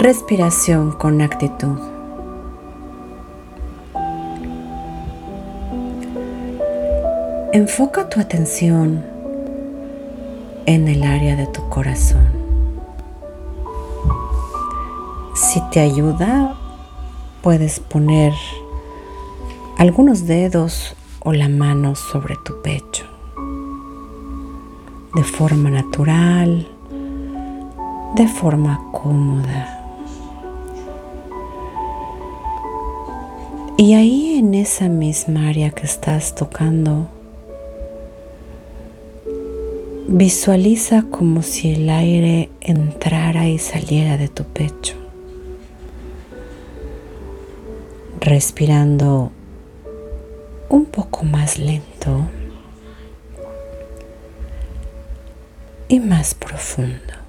Respiración con actitud. Enfoca tu atención en el área de tu corazón. Si te ayuda, puedes poner algunos dedos o la mano sobre tu pecho de forma natural, de forma cómoda. Y ahí en esa misma área que estás tocando, visualiza como si el aire entrara y saliera de tu pecho, respirando un poco más lento y más profundo.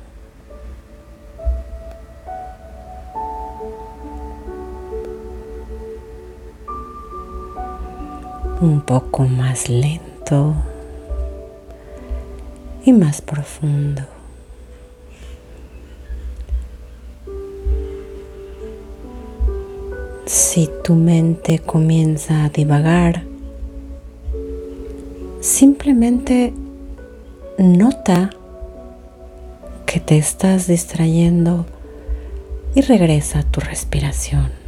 Un poco más lento y más profundo. Si tu mente comienza a divagar, simplemente nota que te estás distrayendo y regresa a tu respiración.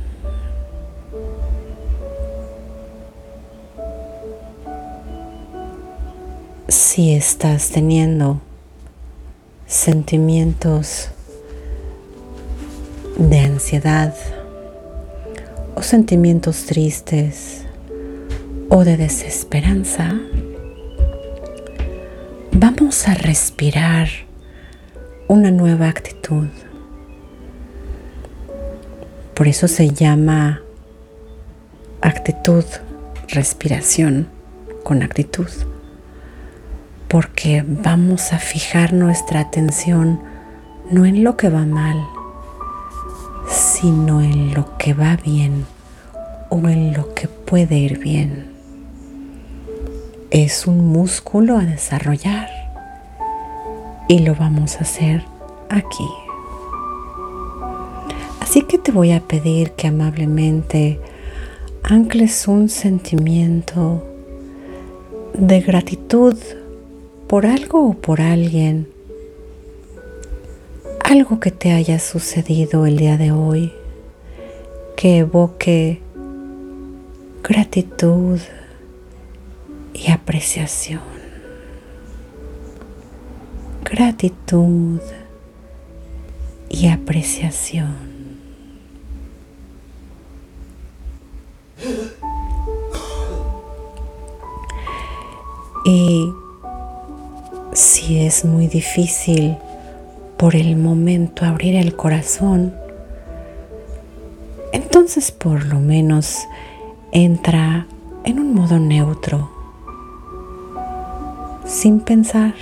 Si estás teniendo sentimientos de ansiedad o sentimientos tristes o de desesperanza, vamos a respirar una nueva actitud. Por eso se llama actitud, respiración con actitud. Porque vamos a fijar nuestra atención no en lo que va mal, sino en lo que va bien o en lo que puede ir bien. Es un músculo a desarrollar y lo vamos a hacer aquí. Así que te voy a pedir que amablemente ancles un sentimiento de gratitud por algo o por alguien, algo que te haya sucedido el día de hoy, que evoque gratitud y apreciación gratitud y apreciación. Y es muy difícil por el momento abrir el corazón, entonces por lo menos entra en un modo neutro, sin pensar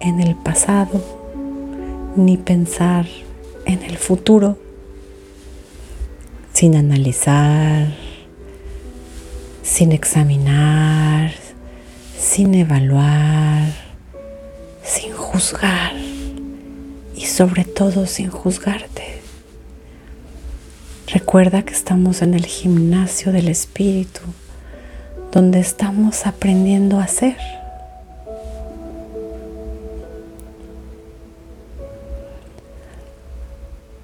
en el pasado ni pensar en el futuro sin analizar, sin examinar, sin evaluar, juzgar y sobre todo sin juzgarte. Recuerda que estamos en el gimnasio del espíritu, donde estamos aprendiendo a ser.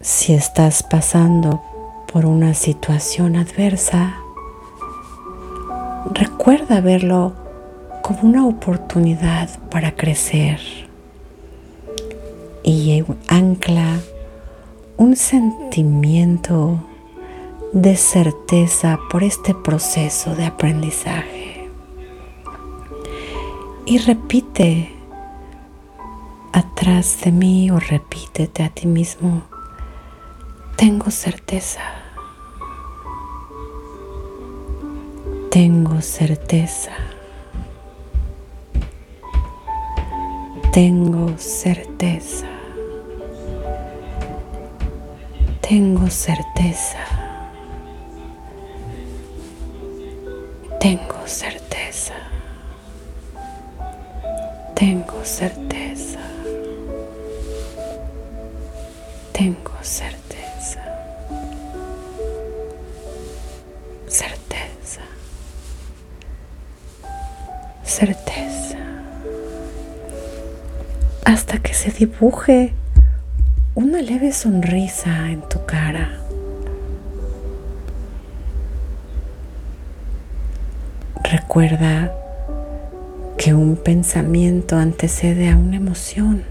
Si estás pasando por una situación adversa, recuerda verlo como una oportunidad para crecer y ancla un sentimiento de certeza por este proceso de aprendizaje. Y repite atrás de mí o repítete a ti mismo tengo certeza. Tengo certeza. Tengo certeza. Tengo certeza. Tengo certeza. Tengo certeza. Tengo certeza. Certeza. Certeza. Hasta que se dibuje una leve sonrisa en tu cara. Recuerda que un pensamiento antecede a una emoción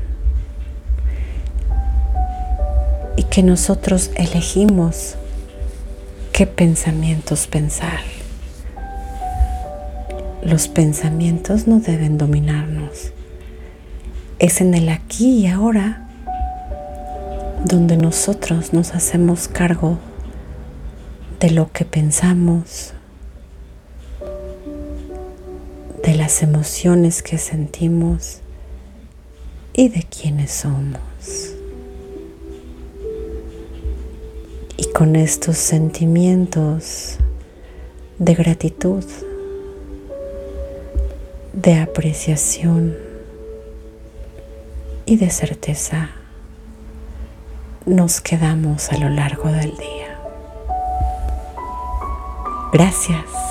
y que nosotros elegimos qué pensamientos pensar. Los pensamientos no deben dominarnos. Es en el aquí y ahora donde nosotros nos hacemos cargo de lo que pensamos, de las emociones que sentimos y de quiénes somos. Y con estos sentimientos de gratitud, de apreciación y de certeza, nos quedamos a lo largo del día. Gracias.